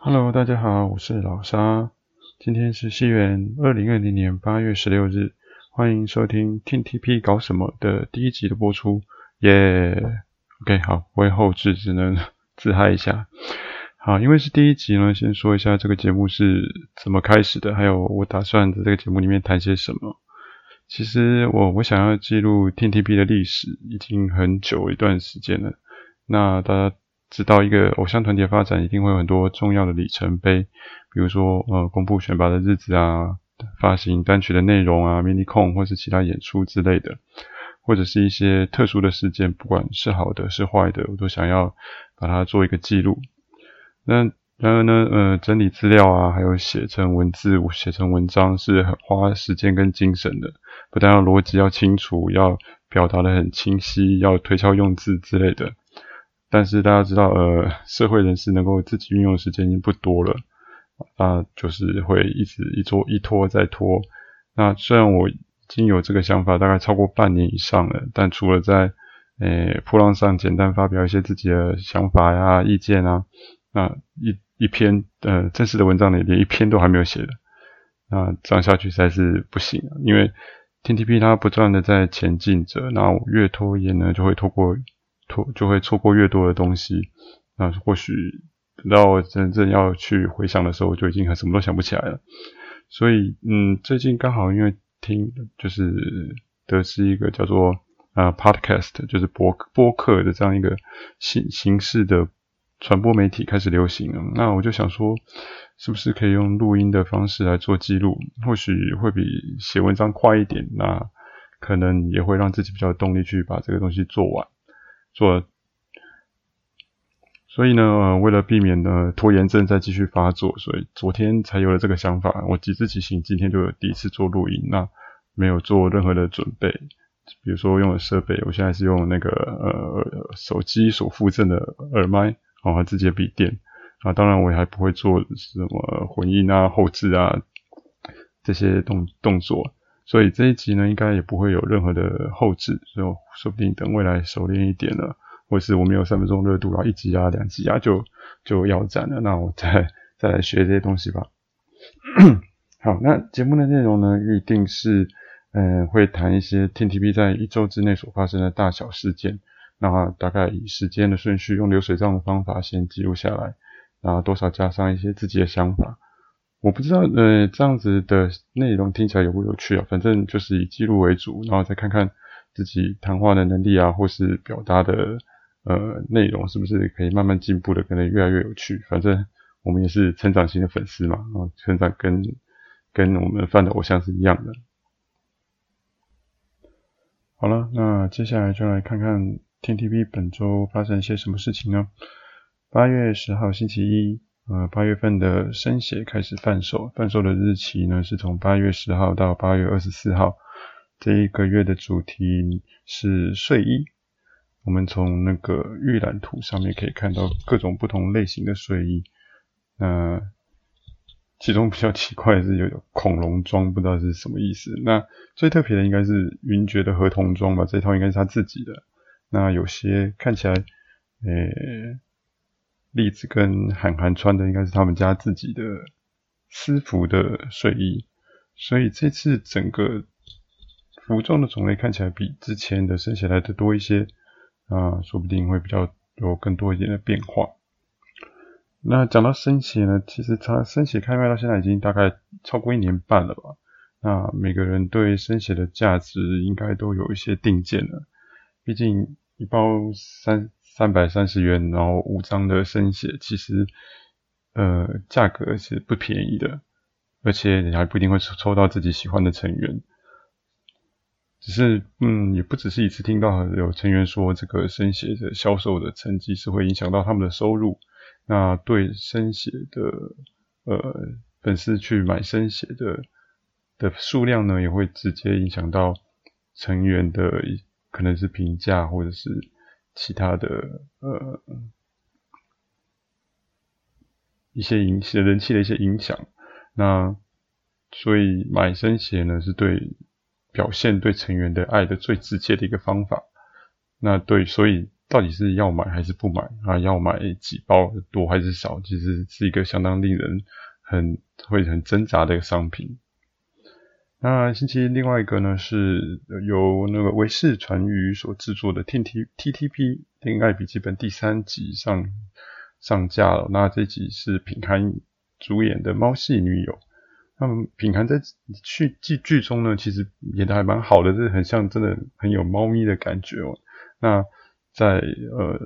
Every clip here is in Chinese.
Hello，大家好，我是老沙。今天是西元二零二零年八月十六日，欢迎收听 TTP 搞什么的第一集的播出。耶、，OK，好，我会后置，只能 自嗨一下。好，因为是第一集呢，先说一下这个节目是怎么开始的，还有我打算在这个节目里面谈些什么。其实我我想要记录 TTP 的历史已经很久一段时间了。那大家知道，一个偶像团体的发展一定会有很多重要的里程碑，比如说呃，公布选拔的日子啊，发行单曲的内容啊，mini con 或是其他演出之类的，或者是一些特殊的事件，不管是好的是坏的，我都想要把它做一个记录。那然而呢，呃，整理资料啊，还有写成文字、写成文章是很花时间跟精神的，不但要逻辑要清楚，要表达的很清晰，要推敲用字之类的。但是大家知道，呃，社会人士能够自己运用的时间已经不多了，啊就是会一直一拖一拖再拖。那虽然我已经有这个想法，大概超过半年以上了，但除了在诶破浪上简单发表一些自己的想法呀、意见啊，那一一篇呃正式的文章里连一篇都还没有写的，那这样下去实在是不行，因为 TTP 它不断的在前进着，那我越拖延呢，就会拖过。错就会错过越多的东西，那或许等到真正要去回想的时候，就已经很什么都想不起来了。所以，嗯，最近刚好因为听就是得知一个叫做啊、呃、Podcast，就是播播客的这样一个形形式的传播媒体开始流行了。那我就想说，是不是可以用录音的方式来做记录？或许会比写文章快一点，那可能也会让自己比较有动力去把这个东西做完。做，所以呢，为了避免呢拖延症再继续发作，所以昨天才有了这个想法。我即自即行，今天就有第一次做录音，那没有做任何的准备，比如说用的设备，我现在是用那个呃手机所附赠的耳麦，哦，自己的笔电啊，当然我也还不会做什么混音啊、后置啊这些动动作。所以这一集呢，应该也不会有任何的后置，所以说不定等未来熟练一点了，或是我没有三分钟热度，然后一集啊、两集啊就就要展了，那我再再来学这些东西吧。好，那节目的内容呢，预定是嗯会谈一些 TTP 在一周之内所发生的大小事件，那大概以时间的顺序，用流水账的方法先记录下来，然后多少加上一些自己的想法。我不知道，呃，这样子的内容听起来有不有趣啊？反正就是以记录为主，然后再看看自己谈话的能力啊，或是表达的呃内容是不是可以慢慢进步的，可能越来越有趣。反正我们也是成长型的粉丝嘛，然后成长跟跟我们范的偶像是一样的。好了，那接下来就来看看 TTP 本周发生一些什么事情呢？八月十号星期一。呃，八月份的生写开始贩售，贩售的日期呢是从八月十号到八月二十四号。这一个月的主题是睡衣。我们从那个预览图上面可以看到各种不同类型的睡衣。那其中比较奇怪的是有恐龙装，不知道是什么意思。那最特别的应该是云爵的合同装吧，这套应该是他自己的。那有些看起来，诶、栗子跟韩寒穿的应该是他们家自己的私服的睡衣，所以这次整个服装的种类看起来比之前的生写来的多一些啊，说不定会比较有更多一点的变化。那讲到生写呢，其实它生写开卖到现在已经大概超过一年半了吧？那每个人对生写的价值应该都有一些定见了，毕竟一包三。三百三十元，然后五张的生写，其实呃价格是不便宜的，而且你还不一定会抽到自己喜欢的成员。只是嗯，也不只是一次听到有成员说这个生写的销售的成绩是会影响到他们的收入，那对生写的呃粉丝去买生写的的数量呢，也会直接影响到成员的可能是评价或者是。其他的呃一些影响人气的一些影响，那所以买生写呢是对表现对成员的爱的最直接的一个方法。那对，所以到底是要买还是不买啊？要买几包多还是少？其实是一个相当令人很会很挣扎的一个商品。那星期另外一个呢，是由那个维视传娱所制作的 T T T T P 恋爱笔记本第三集上上架了。那这集是品涵主演的猫系女友。那么品涵在剧剧剧中呢，其实演得还蛮好的，就是很像真的很有猫咪的感觉哦。那在呃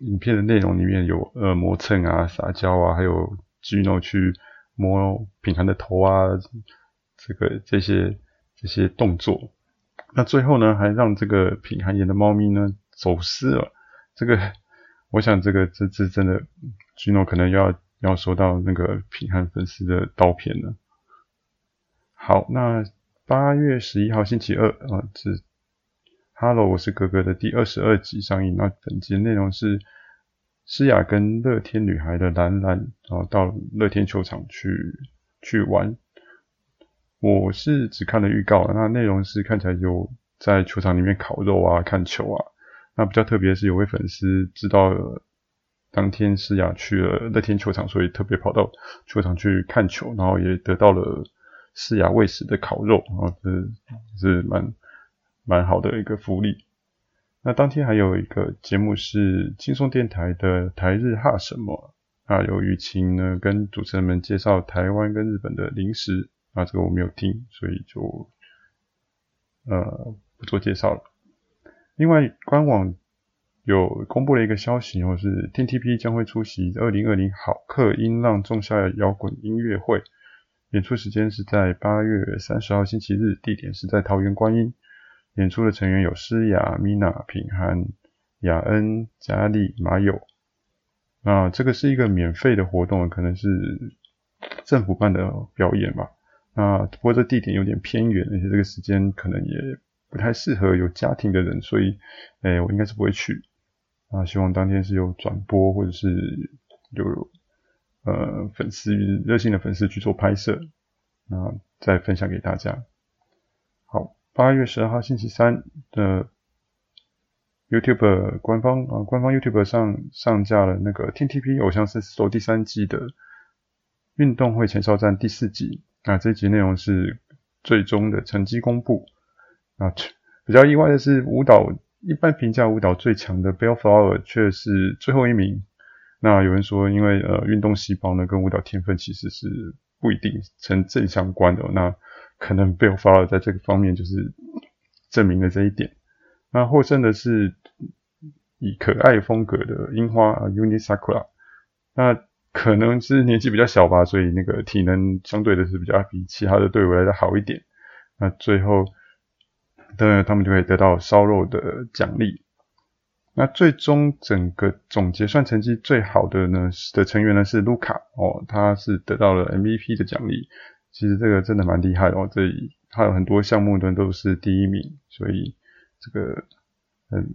影片的内容里面有呃磨蹭啊、撒娇啊，还有 Gino 去摸品涵的头啊，这个这些这些动作。那最后呢，还让这个品涵演的猫咪呢走失了。这个我想这个这次真的君诺可能要。要收到那个品涵粉丝的刀片了。好，那八月十一号星期二啊，是《Hello，我是格格》的第二十二集上映。那本集的内容是诗雅跟乐天女孩的兰兰啊，到乐天球场去去玩。我是只看了预告，那内容是看起来有在球场里面烤肉啊、看球啊。那比较特别是，有位粉丝知道了。当天诗雅去了乐天球场，所以特别跑到球场去看球，然后也得到了诗雅喂食的烤肉，啊，这是蛮蛮好的一个福利。那当天还有一个节目是轻松电台的台日哈什么那，有雨晴呢跟主持人们介绍台湾跟日本的零食，啊，这个我没有听，所以就呃不做介绍了。另外官网。有公布了一个消息，就是 TTP 将会出席二零二零好客音浪仲夏摇滚音乐会，演出时间是在八月三十号星期日，地点是在桃园观音。演出的成员有诗雅、Mina、品涵、雅恩、佳丽、马友。那这个是一个免费的活动，可能是政府办的表演吧。那不过这地点有点偏远，而且这个时间可能也不太适合有家庭的人，所以，诶，我应该是不会去。啊，希望当天是有转播，或者是有呃粉丝热心的粉丝去做拍摄，那再分享给大家。好，八月十二号星期三的 YouTube 官方啊，官方 YouTube 上上架了那个 TTP 偶像是说第三季的运动会前哨战第四集。那这集内容是最终的成绩公布。啊，比较意外的是舞蹈。一般评价舞蹈最强的 Bellflower 却是最后一名。那有人说，因为呃运动细胞呢跟舞蹈天分其实是不一定成正相关的。那可能 Bellflower 在这个方面就是证明了这一点。那获胜的是以可爱风格的樱花 Uni Sakura。那可能是年纪比较小吧，所以那个体能相对的是比较比其他的队伍来的好一点。那最后。当然，他们就可以得到烧肉的奖励。那最终整个总结算成绩最好的呢的成员呢是卢卡哦，他是得到了 MVP 的奖励。其实这个真的蛮厉害哦，这里他有很多项目呢都是第一名，所以这个嗯，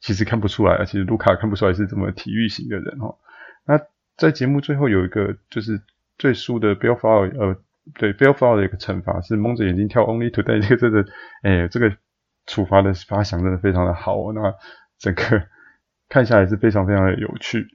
其实看不出来啊，其实卢卡看不出来是这么体育型的人哦。那在节目最后有一个就是最输的 Bellflower 呃。对 Bellflower 的一个惩罚是蒙着眼睛跳 Only Today，这个真的，哎，这个处罚的发想真的非常的好哦。那整个看下来是非常非常的有趣。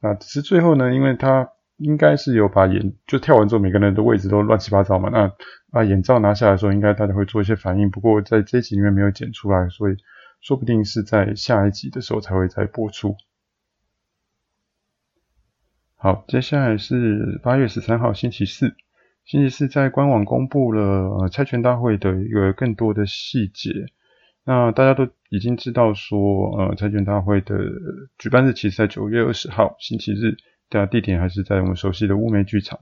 那只是最后呢，因为他应该是有把眼就跳完之后，每个人的位置都乱七八糟嘛。那把眼罩拿下来的时候，应该大家会做一些反应。不过在这一集里面没有剪出来，所以说不定是在下一集的时候才会再播出。好，接下来是八月十三号星期四。星期四在官网公布了呃猜拳大会的一个更多的细节。那大家都已经知道说，呃猜拳大会的举办日期是在九月二十号星期日，的地点还是在我们熟悉的乌梅剧场。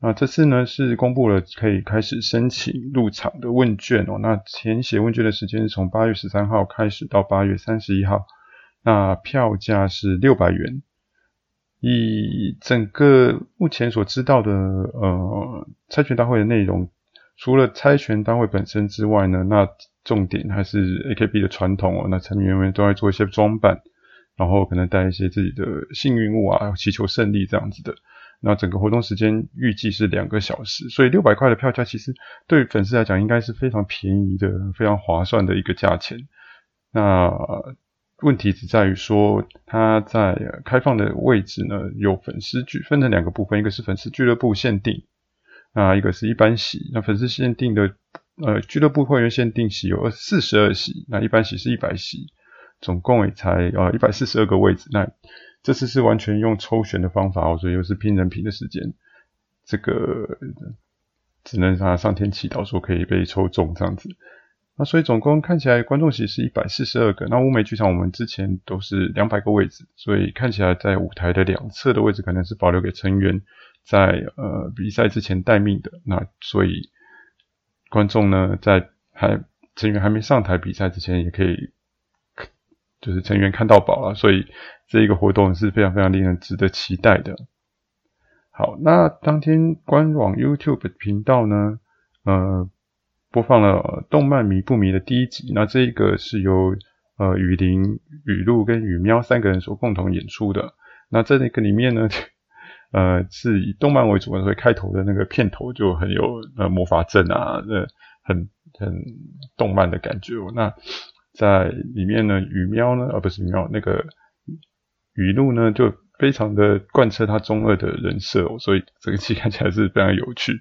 那这次呢是公布了可以开始申请入场的问卷哦。那填写问卷的时间是从八月十三号开始到八月三十一号。那票价是六百元。以整个目前所知道的呃猜拳大会的内容，除了猜拳大会本身之外呢，那重点还是 AKB 的传统哦。那成员们都在做一些装扮，然后可能带一些自己的幸运物啊，祈求胜利这样子的。那整个活动时间预计是两个小时，所以六百块的票价其实对粉丝来讲应该是非常便宜的、非常划算的一个价钱。那问题只在于说，它在开放的位置呢，有粉丝俱分成两个部分，一个是粉丝俱乐部限定，那一个是一般席。那粉丝限定的呃俱乐部会员限定席有四十二席，那一般席是一百席，总共也才呃一百四十二个位置。那这次是完全用抽选的方法哦，所以又是拼人品的时间，这个只能让他上天祈祷说可以被抽中这样子。那所以总共看起来观众席是一百四十二个。那乌梅剧场我们之前都是两百个位置，所以看起来在舞台的两侧的位置可能是保留给成员在呃比赛之前待命的。那所以观众呢在还成员还没上台比赛之前也可以，就是成员看到宝了。所以这一个活动是非常非常令人值得期待的。好，那当天官网 YouTube 频道呢，呃。播放了《动漫迷不迷》的第一集，那这一个是由呃雨林、雨露跟雨喵三个人所共同演出的。那这个里面呢，呃是以动漫为主，所以开头的那个片头就很有呃魔法阵啊，呃很很动漫的感觉。那在里面呢，雨喵呢，而、不是雨喵，那个雨露呢，就非常的贯彻他中二的人设，所以这个戏看起来是非常有趣。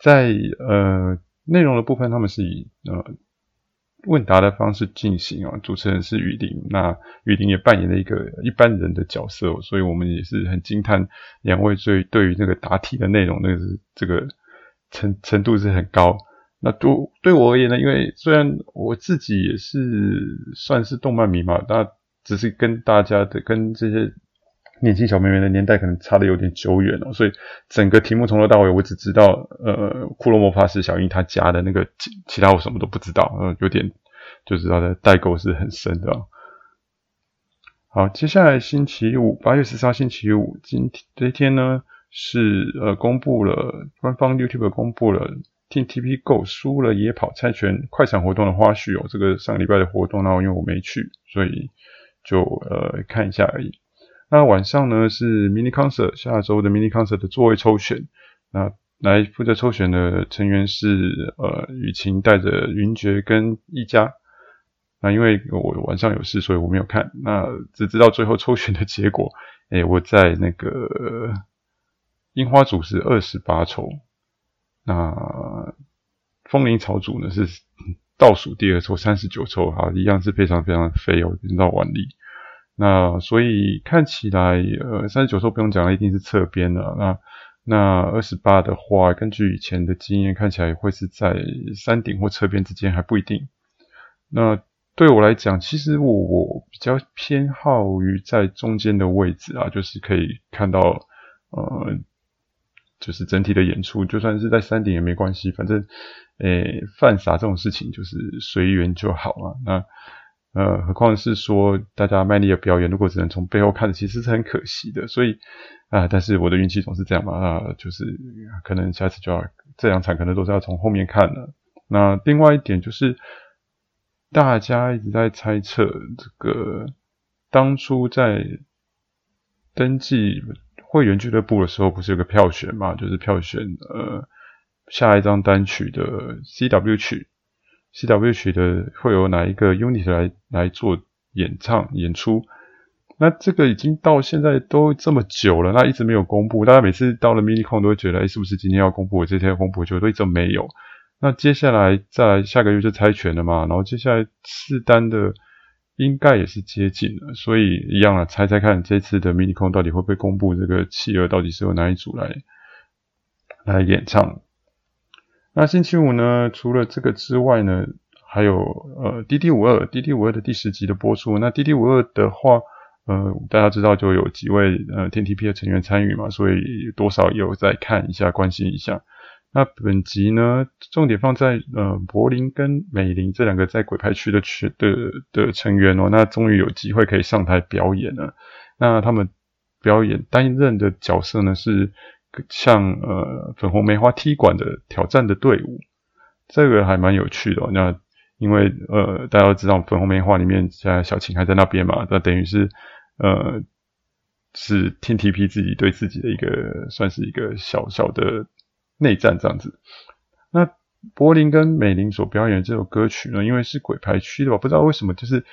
在呃。内容的部分，他们是以呃问答的方式进行啊。主持人是雨林，那雨林也扮演了一个一般人的角色，所以我们也是很惊叹两位对对于那个答题的内容，那个是这个程程度是很高。那对对我而言呢，因为虽然我自己也是算是动漫迷嘛，那只是跟大家的跟这些。年轻小妹妹的年代可能差的有点久远了，所以整个题目从头到尾我只知道，呃，库洛魔法使小樱她家的那个其，其他我什么都不知道，呃，有点就知道的代沟是很深的。好，接下来星期五，八月十三星期五，今天这一天呢是呃公布了官方 YouTube 公布了 TTPGO 输了野跑猜拳快闪活动的花絮哦，这个上个礼拜的活动，然后因为我没去，所以就呃看一下而已。那晚上呢是 mini concert，下周的 mini concert 的座位抽选。那来负责抽选的成员是呃雨晴带着云爵跟一家。那因为我晚上有事，所以我没有看。那只知道最后抽选的结果，哎、我在那个樱花组是二十八抽，那风铃草组呢是倒数第二抽三十九抽，哈，一样是非常非常飞哦，已经到腕力。那所以看起来，呃，三十九抽不用讲了，一定是侧边了。那那二十八的话，根据以前的经验，看起来会是在山顶或侧边之间，还不一定。那对我来讲，其实我我比较偏好于在中间的位置啊，就是可以看到，呃，就是整体的演出，就算是在山顶也没关系，反正，诶，犯傻这种事情就是随缘就好了。那。呃，何况是说大家卖力的表演，如果只能从背后看，其实是很可惜的。所以啊、但是我的运气总是这样嘛，啊、就是可能下次就要这两场，可能都是要从后面看了。那另外一点就是，大家一直在猜测这个当初在登记会员俱乐部的时候，不是有个票选嘛？就是票选呃下一张单曲的 CW 曲。CW 曲的会有哪一个 unit 来来做演唱演出？那这个已经到现在都这么久了，那一直没有公布。大家每次到了 MiniCon 都会觉得，哎，是不是今天要公布？我这天要公布，就都一直没有。那接下来再来下个月就猜拳了嘛，然后接下来四单的应该也是接近了，所以一样了，猜猜看这次的 MiniCon 到底会不会公布这个企鹅到底是由哪一组来来演唱？那星期五呢？除了这个之外呢，还有呃 D D 五二 D D 五二的第十集的播出。那 D D 五二的话，呃，大家知道就有几位呃 TTP 的成员参与嘛，所以多少有在看一下，关心一下。那本集呢，重点放在呃柏林跟美林这两个在鬼牌区的区的的成员哦。那终于有机会可以上台表演了。那他们表演担任的角色呢是。像呃粉红梅花踢馆的挑战的队伍，这个还蛮有趣的哦。那因为呃大家都知道粉红梅花里面现在小晴还在那边嘛，那等于是呃是 TTP 自己对自己的一个算是一个小小的内战这样子。那柏林跟美玲所表演这首歌曲呢，因为是鬼牌区的吧，不知道为什么就是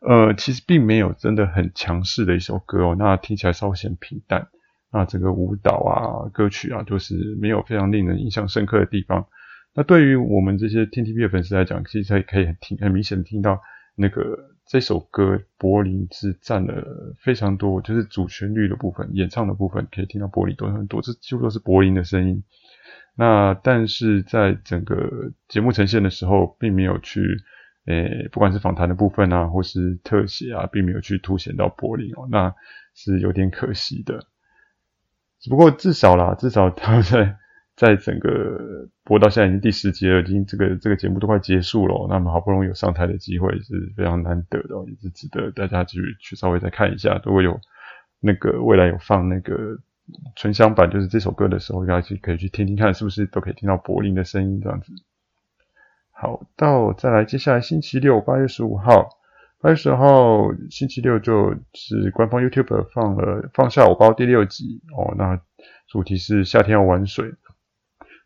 呃，其实并没有真的很强势的一首歌哦，那听起来稍显平淡。那整个舞蹈啊、歌曲啊，都是没有非常令人印象深刻的地方。那对于我们这些 TTP 的粉丝来讲，其实也可以很听很明显的听到那个这首歌，柏林是占了非常多，就是主旋律的部分、演唱的部分，可以听到柏林多很多，这几乎都是柏林的声音。那但是在整个节目呈现的时候，并没有去，诶，不管是访谈的部分啊，或是特写啊，并没有去凸显到柏林哦，那是有点可惜的。只不过至少啦，至少他在在整个播到现在已经第十集了，已经这个这个节目都快结束了。那么好不容易有上台的机会是非常难得的，也是值得大家继续去稍微再看一下。如果有那个未来有放那个纯享版，就是这首歌的时候，大家去可以去听听看，是不是都可以听到柏林的声音这样子。好，到再来，接下来星期六八月十五号。八月十号星期六就是官方 YouTube 放了放下我包第六集哦，那主题是夏天要玩水。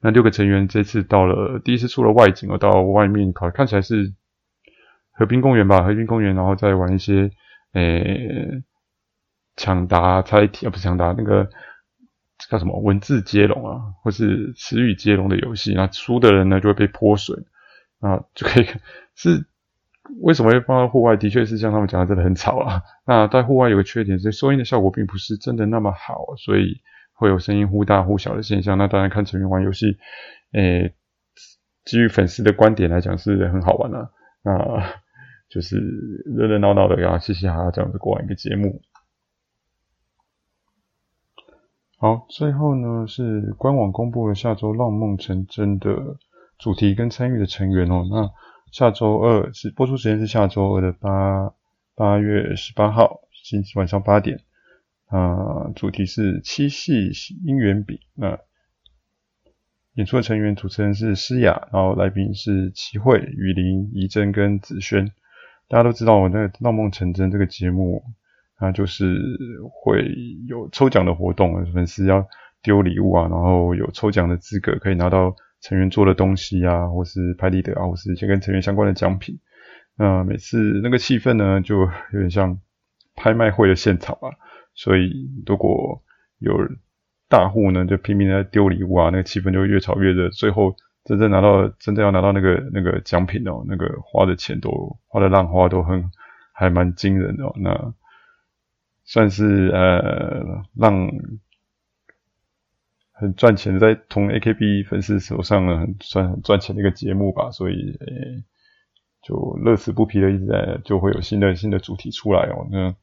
那六个成员这次到了第一次出了外景哦，到外面考看起来是和平公园吧，和平公园，然后再玩一些诶抢答猜题啊，不是抢答那个叫什么文字接龙啊，或是词语接龙的游戏。那输的人呢就会被泼水啊，就可以 是。为什么会放到户外？的确是像他们讲的，真的很吵啊。那在户外有个缺点，是收音的效果并不是真的那么好，所以会有声音忽大忽小的现象。那当然看成员玩游戏，诶，基于粉丝的观点来讲是很好玩的啊。那 就是热热闹闹的呀，嘻嘻哈哈这样子过完一个节目。好，最后呢是官网公布了下周浪梦成真的主题跟参与的成员哦。那下周二是播出时间是下周二的八八月十八号星期晚上八点，啊，主题是七夕姻缘饼。那演出的成员主持人是诗雅，然后来宾是齐慧、雨林、怡珍跟子轩。大家都知道我那个《浪梦成真》这个节目，它就是会有抽奖的活动，粉丝要丢礼物啊，然后有抽奖的资格可以拿到。成员做的东西啊，或是拍立得啊，或是一些跟成员相关的奖品。那每次那个气氛呢，就有点像拍卖会的现场啊。所以如果有大户呢，就拼命在丢礼物啊，那个气氛就越炒越热。最后真正拿到真正要拿到那个那个奖品哦，那个花的钱都花的浪花都很还蛮惊人的哦。那算是呃让。很赚钱，在同 AKB 粉丝手上呢，很算很赚钱的一个节目吧，所以诶、就乐此不疲的一直在，就会有新的新的主题出来哦。那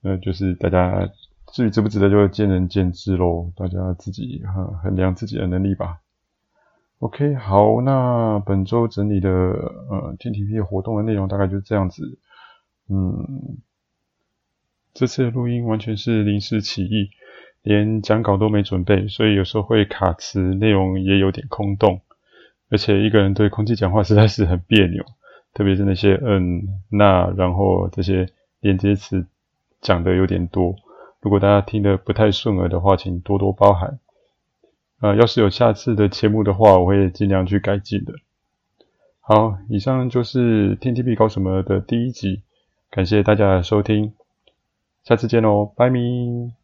那就是大家至于值不值得，就见仁见智喽，大家自己哈衡量自己的能力吧。OK，好，那本周整理的呃 TTP 活动的内容大概就是这样子。嗯，这次的录音完全是临时起意。连讲稿都没准备，所以有时候会卡词，内容也有点空洞，而且一个人对空气讲话实在是很别扭，特别是那些嗯、那，然后这些连接词讲的有点多。如果大家听得不太顺耳的话，请多多包涵。呃，要是有下次的节目的话，我会尽量去改进的。好，以上就是 TTP 搞什么的第一集，感谢大家的收听，下次见喽，拜咪。